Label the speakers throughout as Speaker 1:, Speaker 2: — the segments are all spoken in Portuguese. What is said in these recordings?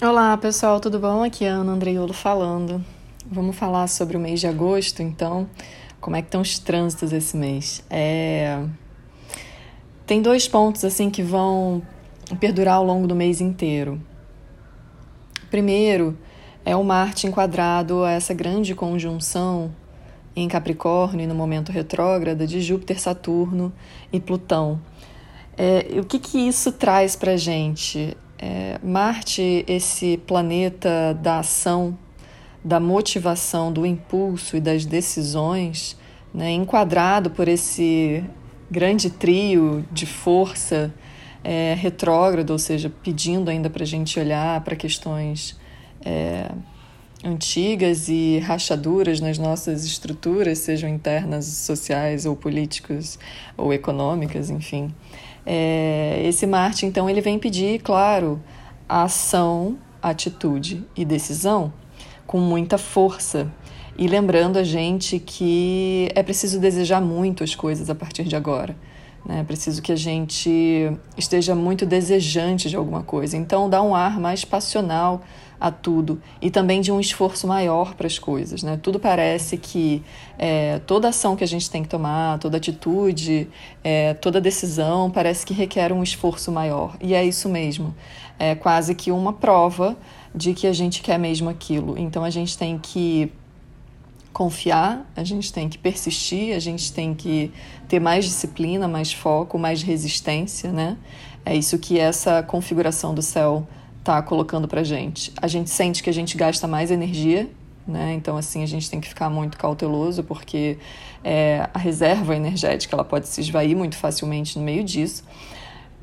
Speaker 1: Olá pessoal, tudo bom? Aqui é a Ana Andreiolo falando. Vamos falar sobre o mês de agosto, então, como é que estão os trânsitos esse mês? É... Tem dois pontos assim que vão perdurar ao longo do mês inteiro. Primeiro é o Marte enquadrado a essa grande conjunção em Capricórnio no momento retrógrado de Júpiter, Saturno e Plutão. É, o que, que isso traz para gente? É, Marte, esse planeta da ação, da motivação, do impulso e das decisões, né, enquadrado por esse grande trio de força é, retrógrado, ou seja, pedindo ainda para a gente olhar para questões é, antigas e rachaduras nas nossas estruturas, sejam internas, sociais ou políticas ou econômicas, enfim. É, esse Marte, então, ele vem pedir, claro, ação, atitude e decisão com muita força. E lembrando a gente que é preciso desejar muito as coisas a partir de agora. Né? É preciso que a gente esteja muito desejante de alguma coisa. Então, dá um ar mais passional a tudo e também de um esforço maior para as coisas. Né? Tudo parece que é, toda ação que a gente tem que tomar, toda atitude, é, toda decisão parece que requer um esforço maior. E é isso mesmo. É quase que uma prova de que a gente quer mesmo aquilo. Então a gente tem que confiar, a gente tem que persistir, a gente tem que ter mais disciplina, mais foco, mais resistência, né? É isso que essa configuração do céu está colocando para gente. A gente sente que a gente gasta mais energia, né? Então, assim, a gente tem que ficar muito cauteloso, porque é, a reserva energética ela pode se esvair muito facilmente no meio disso.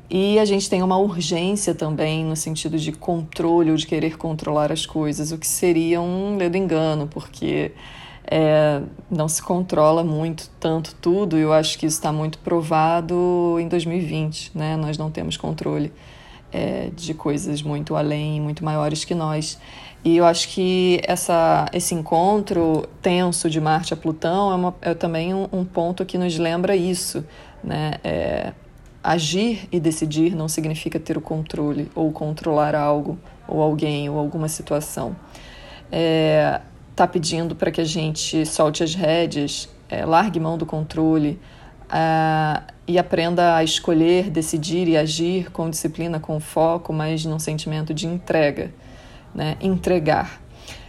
Speaker 1: E a gente tem uma urgência também no sentido de controle ou de querer controlar as coisas, o que seria um ledo engano, porque é, não se controla muito tanto tudo. Eu acho que isso está muito provado em 2020, né? Nós não temos controle é, de coisas muito além, muito maiores que nós. E eu acho que essa, esse encontro tenso de Marte a Plutão é, uma, é também um, um, ponto que nos lembra isso. Né? É, agir e decidir não significa ter o controle ou controlar algo ou alguém ou alguma situação. É, tá pedindo para que a gente solte as rédeas, é, largue mão do controle, uh, e aprenda a escolher, decidir e agir com disciplina, com foco, mas num sentimento de entrega, né? entregar.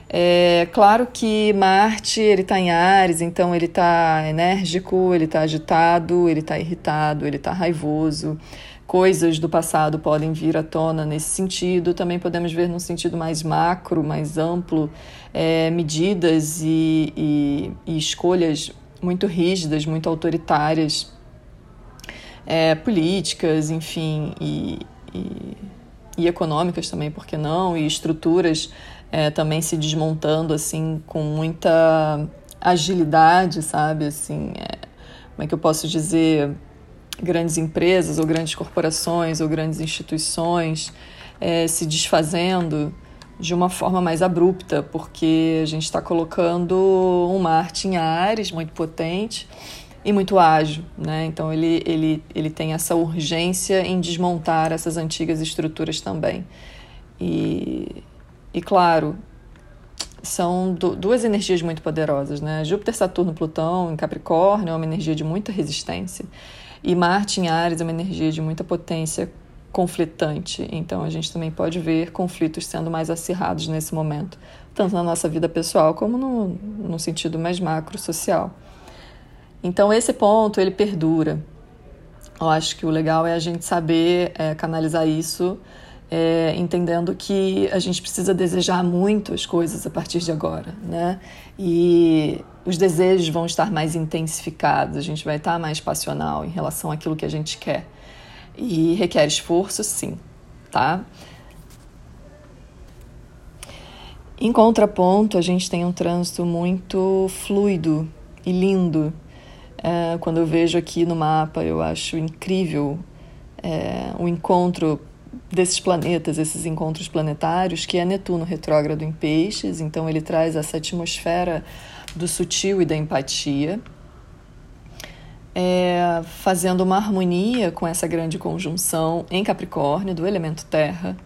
Speaker 1: É claro que Marte ele está em Ares, então ele está enérgico, ele está agitado, ele está irritado, ele está raivoso. Coisas do passado podem vir à tona nesse sentido. Também podemos ver num sentido mais macro, mais amplo, é, medidas e, e, e escolhas muito rígidas, muito autoritárias, é, políticas, enfim, e, e, e, econômicas também, por que não? E estruturas é, também se desmontando, assim, com muita agilidade, sabe? Assim, é, como é que eu posso dizer? Grandes empresas, ou grandes corporações, ou grandes instituições é, se desfazendo de uma forma mais abrupta, porque a gente está colocando um Marte em Ares muito potente e muito ágil, né? Então ele, ele, ele tem essa urgência em desmontar essas antigas estruturas também. E, e claro, são duas energias muito poderosas, né? Júpiter, Saturno, Plutão em Capricórnio é uma energia de muita resistência e Marte em Ares é uma energia de muita potência conflitante. Então a gente também pode ver conflitos sendo mais acirrados nesse momento, tanto na nossa vida pessoal como no, no sentido mais macro social. Então esse ponto ele perdura. Eu acho que o legal é a gente saber é, canalizar isso, é, entendendo que a gente precisa desejar muito as coisas a partir de agora, né? E os desejos vão estar mais intensificados, a gente vai estar mais passional em relação àquilo que a gente quer. E requer esforço, sim, tá? Em contraponto, a gente tem um trânsito muito fluido e lindo. É, quando eu vejo aqui no mapa, eu acho incrível é, o encontro desses planetas, esses encontros planetários, que é Netuno retrógrado em Peixes, então ele traz essa atmosfera do sutil e da empatia é, fazendo uma harmonia com essa grande conjunção em Capricórnio do elemento Terra,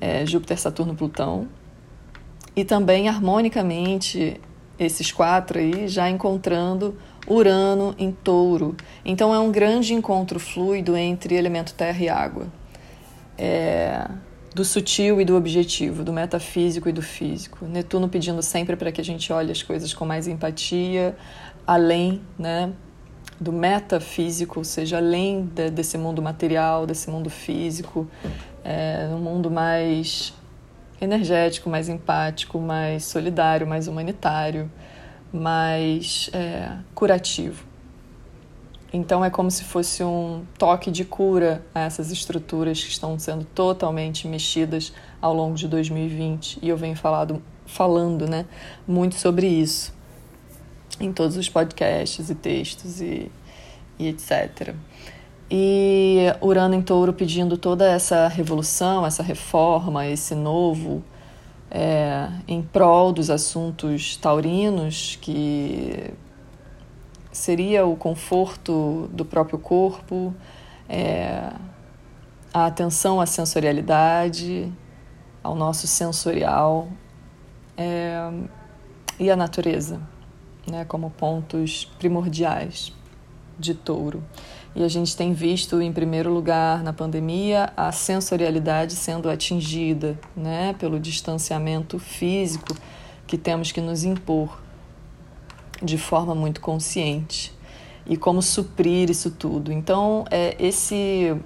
Speaker 1: é, Júpiter, Saturno, Plutão. E também harmonicamente esses quatro aí já encontrando Urano em Touro. Então é um grande encontro fluido entre elemento terra e água. É, do sutil e do objetivo, do metafísico e do físico. Netuno pedindo sempre para que a gente olhe as coisas com mais empatia, além né, do metafísico, ou seja, além de, desse mundo material, desse mundo físico, é, um mundo mais energético, mais empático, mais solidário, mais humanitário, mais é, curativo. Então é como se fosse um toque de cura a essas estruturas que estão sendo totalmente mexidas ao longo de 2020 e eu venho falado, falando né, muito sobre isso em todos os podcasts e textos e, e etc. E Urano em Touro pedindo toda essa revolução, essa reforma, esse novo é, em prol dos assuntos taurinos, que seria o conforto do próprio corpo, é, a atenção à sensorialidade, ao nosso sensorial é, e a natureza, né, como pontos primordiais de touro. E a gente tem visto, em primeiro lugar, na pandemia, a sensorialidade sendo atingida né, pelo distanciamento físico que temos que nos impor de forma muito consciente. E como suprir isso tudo. Então, é esse,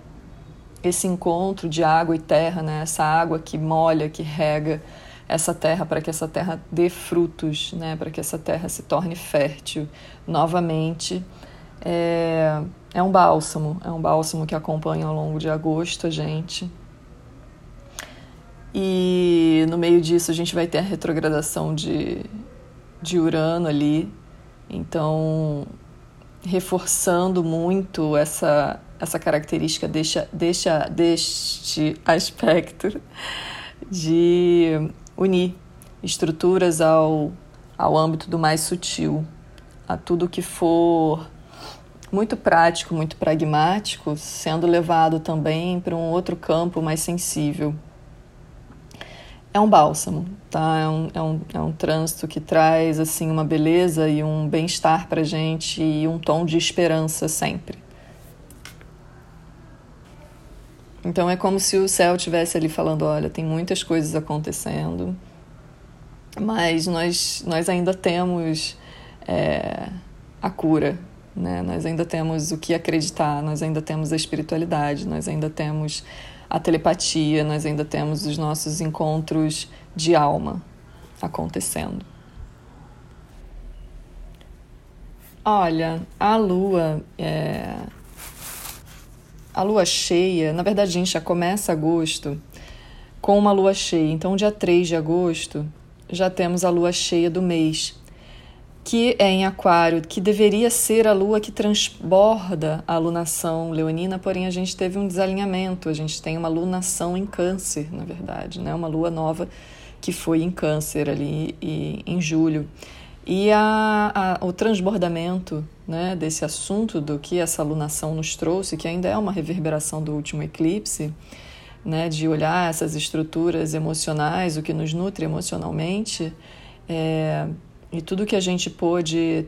Speaker 1: esse encontro de água e terra, né, essa água que molha, que rega essa terra para que essa terra dê frutos, né, para que essa terra se torne fértil novamente é, é um bálsamo, é um bálsamo que acompanha ao longo de agosto a gente. E no meio disso a gente vai ter a retrogradação de, de Urano ali, então reforçando muito essa, essa característica deixa, deixa, deste aspecto de unir estruturas ao, ao âmbito do mais sutil, a tudo que for muito prático, muito pragmático, sendo levado também para um outro campo mais sensível. É um bálsamo, tá? É um, é um, é um trânsito que traz assim uma beleza e um bem-estar para gente e um tom de esperança sempre. Então é como se o céu tivesse ali falando, olha, tem muitas coisas acontecendo, mas nós, nós ainda temos é, a cura, né? Nós ainda temos o que acreditar, nós ainda temos a espiritualidade, nós ainda temos a telepatia, nós ainda temos os nossos encontros de alma acontecendo. Olha, a lua é... a lua cheia, na verdade a gente já começa agosto com uma lua cheia. Então, dia 3 de agosto, já temos a lua cheia do mês que é em Aquário, que deveria ser a lua que transborda a lunação leonina, porém a gente teve um desalinhamento, a gente tem uma lunação em Câncer, na verdade, né? uma lua nova que foi em Câncer ali e, em julho. E a, a, o transbordamento né, desse assunto do que essa lunação nos trouxe, que ainda é uma reverberação do último eclipse, né, de olhar essas estruturas emocionais, o que nos nutre emocionalmente, é, e tudo que a gente pôde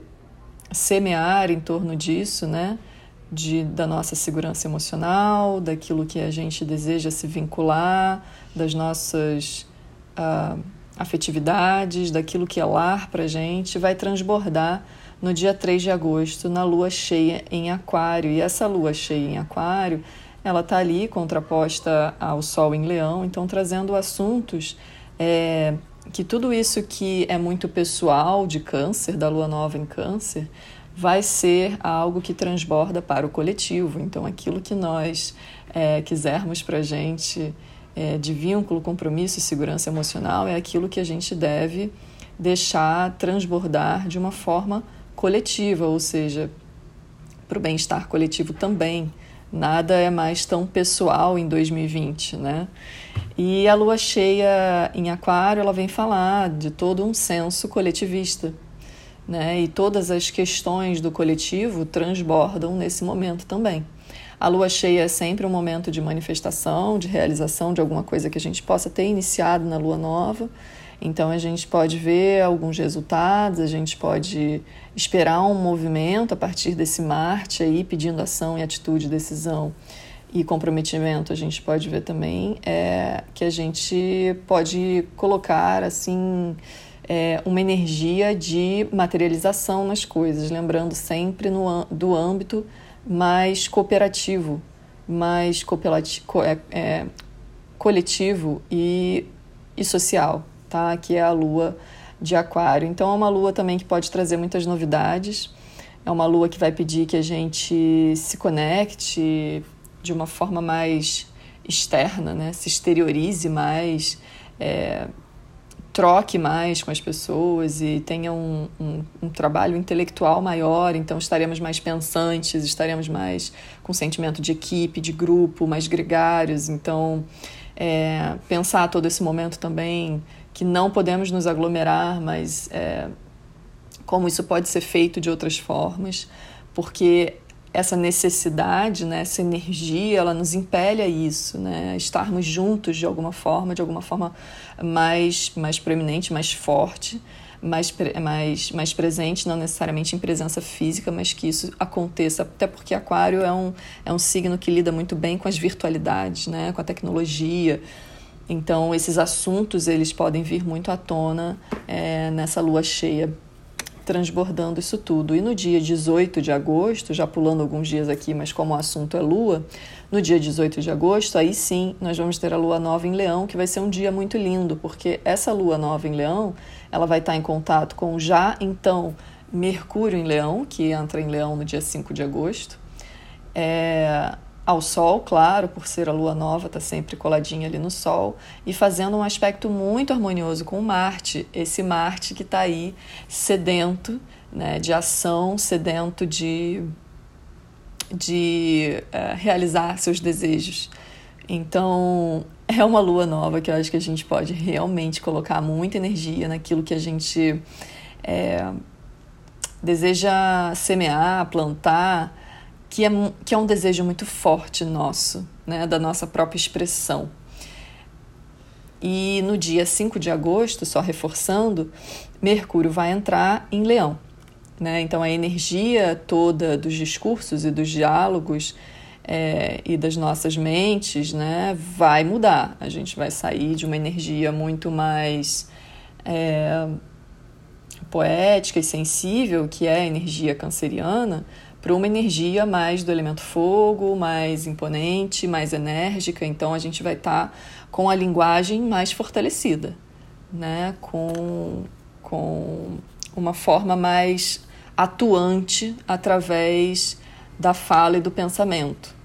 Speaker 1: semear em torno disso, né? De, da nossa segurança emocional, daquilo que a gente deseja se vincular, das nossas uh, afetividades, daquilo que é lar para gente, vai transbordar no dia 3 de agosto, na lua cheia em Aquário. E essa lua cheia em Aquário, ela está ali contraposta ao Sol em Leão, então trazendo assuntos é, que tudo isso que é muito pessoal de câncer, da lua nova em câncer, vai ser algo que transborda para o coletivo. Então, aquilo que nós é, quisermos para a gente é, de vínculo, compromisso e segurança emocional é aquilo que a gente deve deixar transbordar de uma forma coletiva, ou seja, para o bem-estar coletivo também. Nada é mais tão pessoal em 2020, né? E a lua cheia em Aquário, ela vem falar de todo um senso coletivista, né? E todas as questões do coletivo transbordam nesse momento também. A lua cheia é sempre um momento de manifestação, de realização de alguma coisa que a gente possa ter iniciado na lua nova. Então a gente pode ver alguns resultados, a gente pode esperar um movimento a partir desse Marte aí pedindo ação e atitude, decisão e comprometimento. A gente pode ver também é, que a gente pode colocar assim é, uma energia de materialização nas coisas, lembrando sempre no, do âmbito mais cooperativo, mais é, é, coletivo e, e social tá? Que é a lua de Aquário. Então é uma lua também que pode trazer muitas novidades. É uma lua que vai pedir que a gente se conecte de uma forma mais externa, né? Se exteriorize mais, é, troque mais com as pessoas e tenha um, um, um, trabalho intelectual maior, então estaremos mais pensantes, estaremos mais com sentimento de equipe, de grupo, mais gregários. Então, é, pensar todo esse momento também que não podemos nos aglomerar, mas é, como isso pode ser feito de outras formas, porque essa necessidade, né, essa energia, ela nos impele a isso, né, estarmos juntos de alguma forma, de alguma forma mais, mais proeminente, mais forte, mais, mais, mais presente, não necessariamente em presença física, mas que isso aconteça, até porque Aquário é um, é um signo que lida muito bem com as virtualidades, né, com a tecnologia, então, esses assuntos eles podem vir muito à tona é, nessa lua cheia, transbordando isso tudo. E no dia 18 de agosto, já pulando alguns dias aqui, mas como o assunto é lua, no dia 18 de agosto, aí sim nós vamos ter a lua nova em Leão, que vai ser um dia muito lindo, porque essa lua nova em Leão, ela vai estar em contato com já então Mercúrio em Leão, que entra em Leão no dia 5 de agosto. É, ao Sol, claro, por ser a Lua nova, está sempre coladinha ali no Sol, e fazendo um aspecto muito harmonioso com Marte, esse Marte que está aí sedento né, de ação, sedento de, de uh, realizar seus desejos. Então, é uma lua nova que eu acho que a gente pode realmente colocar muita energia naquilo que a gente é, deseja semear, plantar que é, que é um desejo muito forte nosso, né, da nossa própria expressão. E no dia 5 de agosto, só reforçando, Mercúrio vai entrar em Leão. Né? Então, a energia toda dos discursos e dos diálogos é, e das nossas mentes né, vai mudar. A gente vai sair de uma energia muito mais é, poética e sensível, que é a energia canceriana, para uma energia mais do elemento fogo, mais imponente, mais enérgica. Então a gente vai estar tá com a linguagem mais fortalecida, né? com, com uma forma mais atuante através da fala e do pensamento.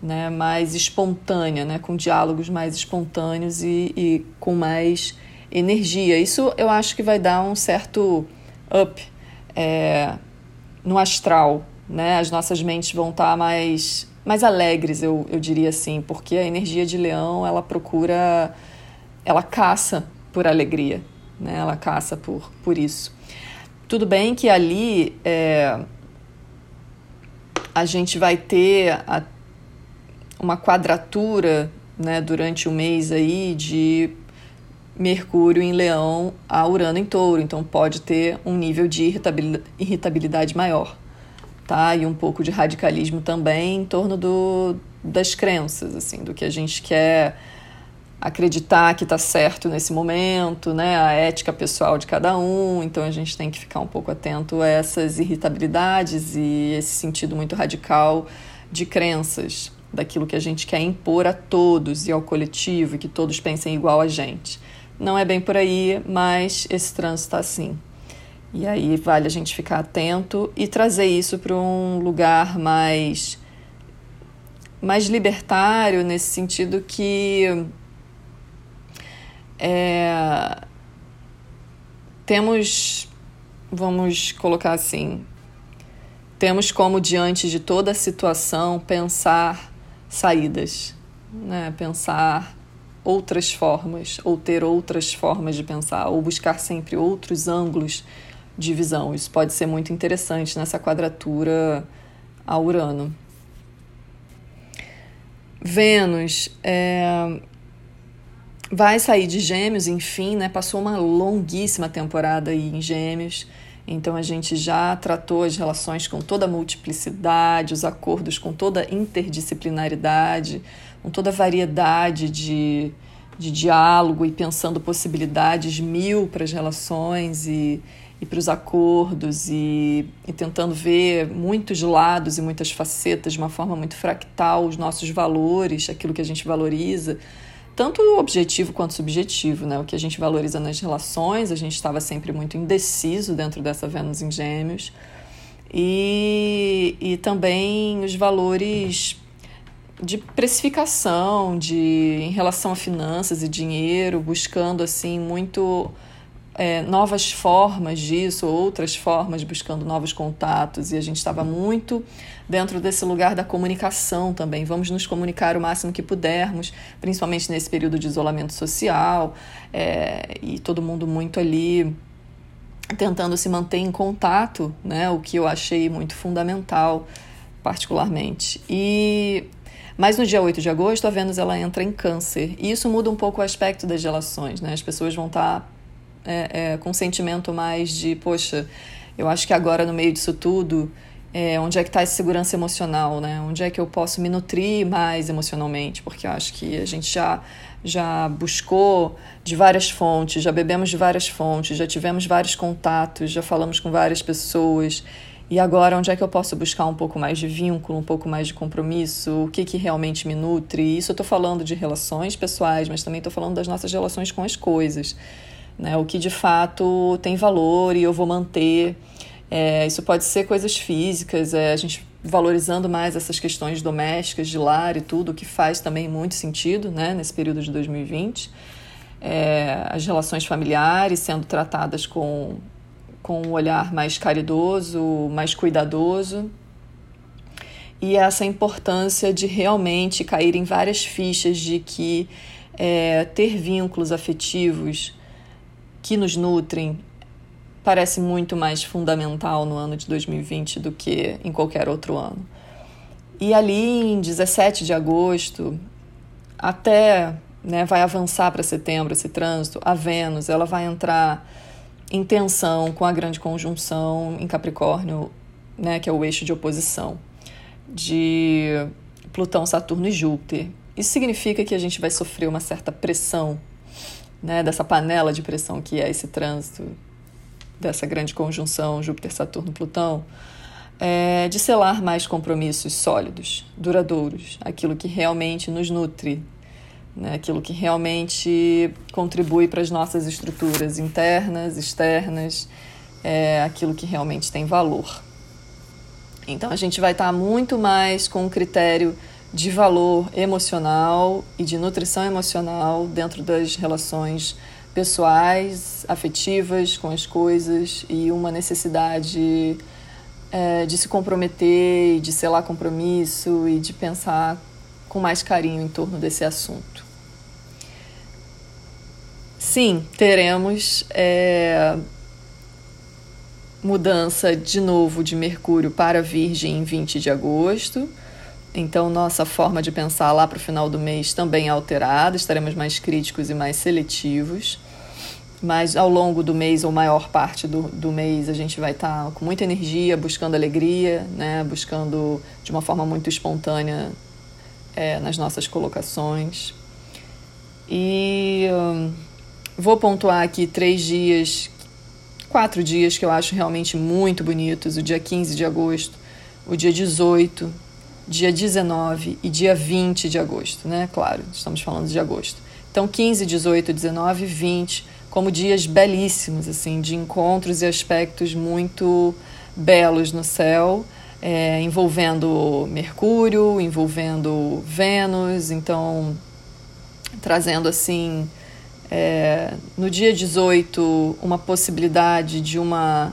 Speaker 1: Né, mais espontânea, né, com diálogos mais espontâneos e, e com mais energia. Isso eu acho que vai dar um certo up é, no astral né? As nossas mentes vão estar tá mais mais alegres, eu, eu diria assim, porque a energia de leão, ela procura, ela caça por alegria, né? Ela caça por, por isso. Tudo bem que ali é, a gente vai ter a, uma quadratura né, durante o mês aí de Mercúrio em Leão a Urano em Touro, então pode ter um nível de irritabilidade, irritabilidade maior tá? E um pouco de radicalismo também em torno do, das crenças, assim, do que a gente quer acreditar que está certo nesse momento, né? A ética pessoal de cada um. Então a gente tem que ficar um pouco atento a essas irritabilidades e esse sentido muito radical de crenças, daquilo que a gente quer impor a todos e ao coletivo e que todos pensem igual a gente. Não é bem por aí, mas esse trânsito está assim. E aí vale a gente ficar atento e trazer isso para um lugar mais mais libertário nesse sentido que é, temos vamos colocar assim temos como diante de toda a situação pensar saídas né? pensar outras formas ou ter outras formas de pensar ou buscar sempre outros ângulos divisão. Isso pode ser muito interessante nessa quadratura a Urano. Vênus é, vai sair de Gêmeos, enfim, né? Passou uma longuíssima temporada aí em Gêmeos. Então a gente já tratou as relações com toda a multiplicidade, os acordos com toda a interdisciplinaridade, com toda a variedade de, de diálogo e pensando possibilidades mil para as relações e, e para os acordos e, e tentando ver muitos lados e muitas facetas de uma forma muito fractal, os nossos valores, aquilo que a gente valoriza tanto objetivo quanto subjetivo, né? O que a gente valoriza nas relações, a gente estava sempre muito indeciso dentro dessa Vênus em Gêmeos. E, e também os valores de precificação, de em relação a finanças e dinheiro, buscando assim muito é, novas formas disso, outras formas, buscando novos contatos, e a gente estava muito dentro desse lugar da comunicação também. Vamos nos comunicar o máximo que pudermos, principalmente nesse período de isolamento social, é, e todo mundo muito ali tentando se manter em contato, né, o que eu achei muito fundamental, particularmente. E mas no dia 8 de agosto, a Vênus ela entra em câncer. E isso muda um pouco o aspecto das relações. Né? As pessoas vão estar tá é, é, com um sentimento mais de, poxa, eu acho que agora no meio disso tudo, é, onde é que está essa segurança emocional, né? Onde é que eu posso me nutrir mais emocionalmente? Porque eu acho que a gente já, já buscou de várias fontes, já bebemos de várias fontes, já tivemos vários contatos, já falamos com várias pessoas. E agora, onde é que eu posso buscar um pouco mais de vínculo, um pouco mais de compromisso? O que, que realmente me nutre? Isso eu estou falando de relações pessoais, mas também estou falando das nossas relações com as coisas né? O que de fato tem valor e eu vou manter. É, isso pode ser coisas físicas, é, a gente valorizando mais essas questões domésticas, de lar e tudo, que faz também muito sentido né, nesse período de 2020. É, as relações familiares sendo tratadas com, com um olhar mais caridoso, mais cuidadoso. E essa importância de realmente cair em várias fichas de que é, ter vínculos afetivos que nos nutrem parece muito mais fundamental no ano de 2020 do que em qualquer outro ano. E ali em 17 de agosto, até né, vai avançar para setembro esse trânsito, a Vênus ela vai entrar em tensão com a grande conjunção em Capricórnio, né, que é o eixo de oposição de Plutão, Saturno e Júpiter. Isso significa que a gente vai sofrer uma certa pressão né, dessa panela de pressão que é esse trânsito, dessa grande conjunção Júpiter-Saturno-Plutão, é de selar mais compromissos sólidos, duradouros, aquilo que realmente nos nutre, né, aquilo que realmente contribui para as nossas estruturas internas, externas, é aquilo que realmente tem valor. Então a gente vai estar muito mais com um critério de valor emocional e de nutrição emocional dentro das relações pessoais, afetivas com as coisas e uma necessidade é, de se comprometer, de selar compromisso e de pensar com mais carinho em torno desse assunto. Sim, teremos é, mudança de novo de Mercúrio para Virgem em 20 de agosto então, nossa forma de pensar lá para o final do mês também é alterada, estaremos mais críticos e mais seletivos. Mas ao longo do mês, ou maior parte do, do mês, a gente vai estar tá com muita energia, buscando alegria, né? buscando de uma forma muito espontânea é, nas nossas colocações. E hum, vou pontuar aqui três dias, quatro dias que eu acho realmente muito bonitos: o dia 15 de agosto, o dia 18 dia 19 e dia 20 de agosto, né? Claro, estamos falando de agosto. Então, 15, 18, 19, 20, como dias belíssimos, assim, de encontros e aspectos muito belos no céu, é, envolvendo Mercúrio, envolvendo Vênus, então trazendo assim é, no dia 18 uma possibilidade de uma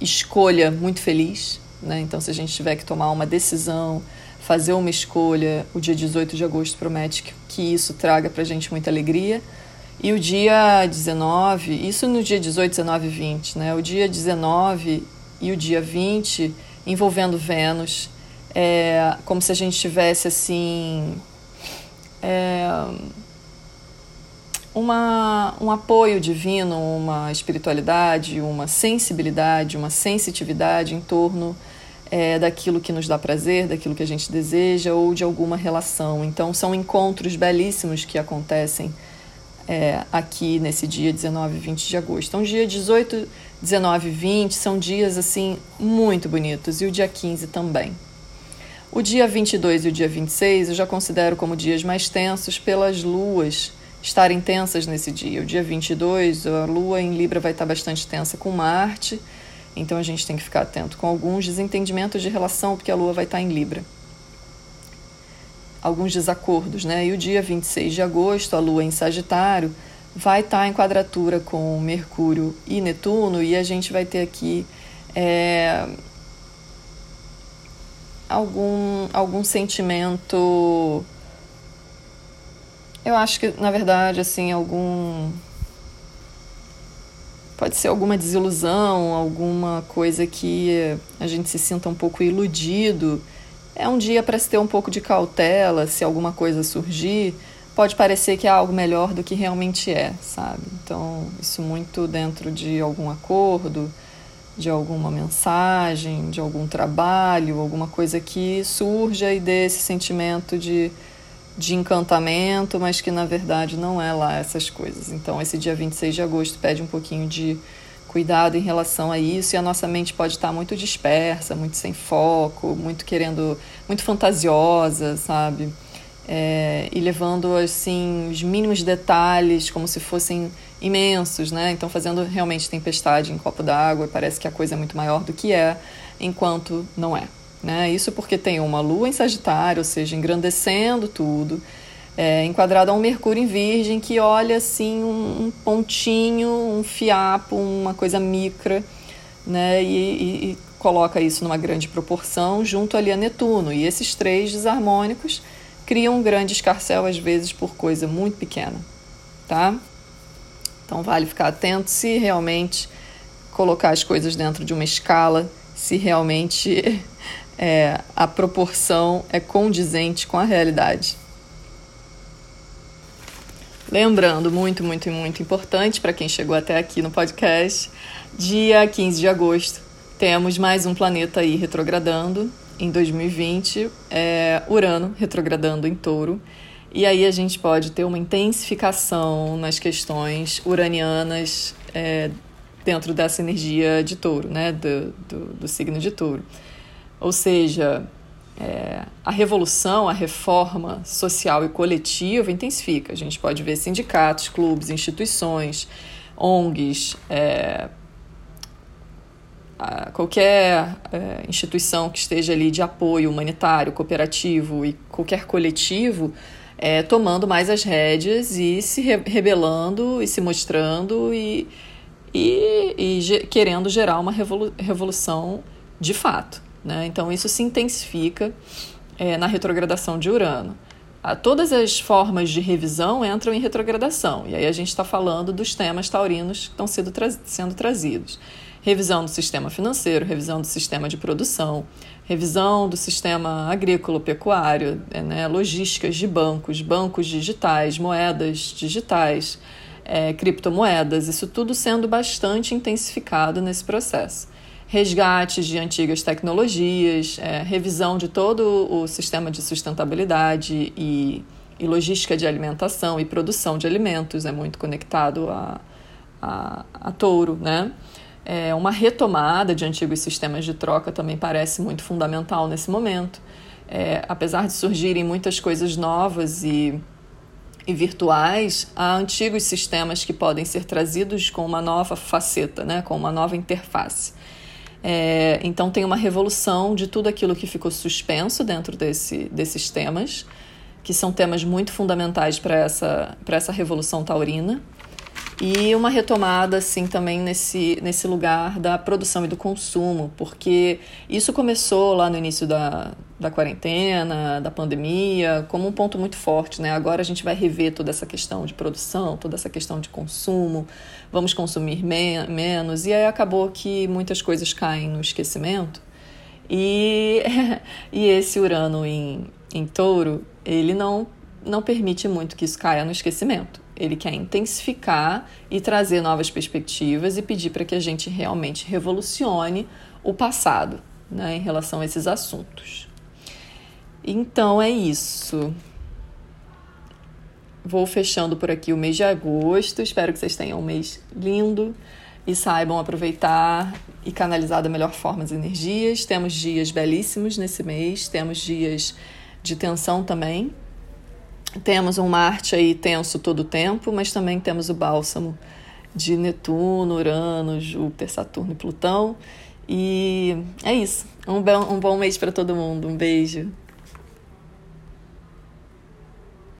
Speaker 1: escolha muito feliz, né? Então, se a gente tiver que tomar uma decisão, fazer uma escolha, o dia 18 de agosto promete que, que isso traga para a gente muita alegria. E o dia 19, isso no dia 18, 19 e 20, né? O dia 19 e o dia 20 envolvendo Vênus, é como se a gente tivesse assim é, uma, um apoio divino, uma espiritualidade, uma sensibilidade, uma sensitividade em torno é, daquilo que nos dá prazer, daquilo que a gente deseja ou de alguma relação. Então, são encontros belíssimos que acontecem é, aqui nesse dia 19 e 20 de agosto. Então, dia 18, 19 e 20 são dias assim muito bonitos e o dia 15 também. O dia 22 e o dia 26 eu já considero como dias mais tensos pelas luas estarem tensas nesse dia. O dia 22, a lua em Libra vai estar bastante tensa com Marte então a gente tem que ficar atento com alguns desentendimentos de relação, porque a Lua vai estar em Libra. Alguns desacordos, né? E o dia 26 de agosto, a Lua em Sagitário vai estar em quadratura com Mercúrio e Netuno, e a gente vai ter aqui é, algum, algum sentimento. Eu acho que, na verdade, assim, algum Pode ser alguma desilusão, alguma coisa que a gente se sinta um pouco iludido. É um dia para se ter um pouco de cautela, se alguma coisa surgir, pode parecer que é algo melhor do que realmente é, sabe? Então, isso muito dentro de algum acordo, de alguma mensagem, de algum trabalho, alguma coisa que surja e dê esse sentimento de de encantamento, mas que na verdade não é lá essas coisas. Então, esse dia 26 de agosto pede um pouquinho de cuidado em relação a isso e a nossa mente pode estar muito dispersa, muito sem foco, muito querendo, muito fantasiosa, sabe? É, e levando assim os mínimos detalhes como se fossem imensos, né? Então fazendo realmente tempestade em copo d'água, parece que a coisa é muito maior do que é, enquanto não é. Né? Isso porque tem uma lua em Sagitário, ou seja, engrandecendo tudo, é, enquadrado a um Mercúrio em Virgem que olha assim um, um pontinho, um fiapo, uma coisa micra, né? E, e, e, coloca isso numa grande proporção junto ali a Netuno. E esses três desarmônicos criam um grande escarcel, às vezes, por coisa muito pequena, tá? Então vale ficar atento se realmente colocar as coisas dentro de uma escala, se realmente é, a proporção é condizente com a realidade. Lembrando, muito, muito, muito importante para quem chegou até aqui no podcast, dia 15 de agosto temos mais um planeta aí retrogradando em 2020, é Urano retrogradando em Touro. E aí a gente pode ter uma intensificação nas questões uranianas é, dentro dessa energia de touro, né? Do, do, do signo de touro. Ou seja, é, a revolução, a reforma social e coletiva intensifica. A gente pode ver sindicatos, clubes, instituições, ONGs, é, qualquer é, instituição que esteja ali de apoio humanitário, cooperativo e qualquer coletivo é, tomando mais as rédeas e se rebelando e se mostrando e, e, e querendo gerar uma revolu revolução de fato. Né? Então, isso se intensifica é, na retrogradação de Urano. Ah, todas as formas de revisão entram em retrogradação, e aí a gente está falando dos temas taurinos que estão sendo, tra sendo trazidos. Revisão do sistema financeiro, revisão do sistema de produção, revisão do sistema agrícola-pecuário, é, né, logísticas de bancos, bancos digitais, moedas digitais, é, criptomoedas, isso tudo sendo bastante intensificado nesse processo resgates de antigas tecnologias, é, revisão de todo o sistema de sustentabilidade e, e, logística de alimentação e produção de alimentos, é muito conectado a, a, a touro, né? É, uma retomada de antigos sistemas de troca também parece muito fundamental nesse momento. É, apesar de surgirem muitas coisas novas e, e virtuais, há antigos sistemas que podem ser trazidos com uma nova faceta, né? com uma nova interface. É, então tem uma revolução de tudo aquilo que ficou suspenso dentro desse, desses temas, que são temas muito fundamentais para essa, essa revolução taurina. E uma retomada, assim, também nesse, nesse lugar da produção e do consumo, porque isso começou lá no início da, da quarentena, da pandemia, como um ponto muito forte, né? Agora a gente vai rever toda essa questão de produção, toda essa questão de consumo, vamos consumir men menos, e aí acabou que muitas coisas caem no esquecimento. E, e esse Urano em, em touro, ele não não permite muito que isso caia no esquecimento. Ele quer intensificar e trazer novas perspectivas e pedir para que a gente realmente revolucione o passado né, em relação a esses assuntos. Então é isso. Vou fechando por aqui o mês de agosto. Espero que vocês tenham um mês lindo e saibam aproveitar e canalizar da melhor forma as energias. Temos dias belíssimos nesse mês, temos dias de tensão também. Temos um Marte aí tenso todo o tempo, mas também temos o bálsamo de Netuno, Urano, Júpiter, Saturno e Plutão. E é isso. Um bom, um bom mês para todo mundo. Um beijo.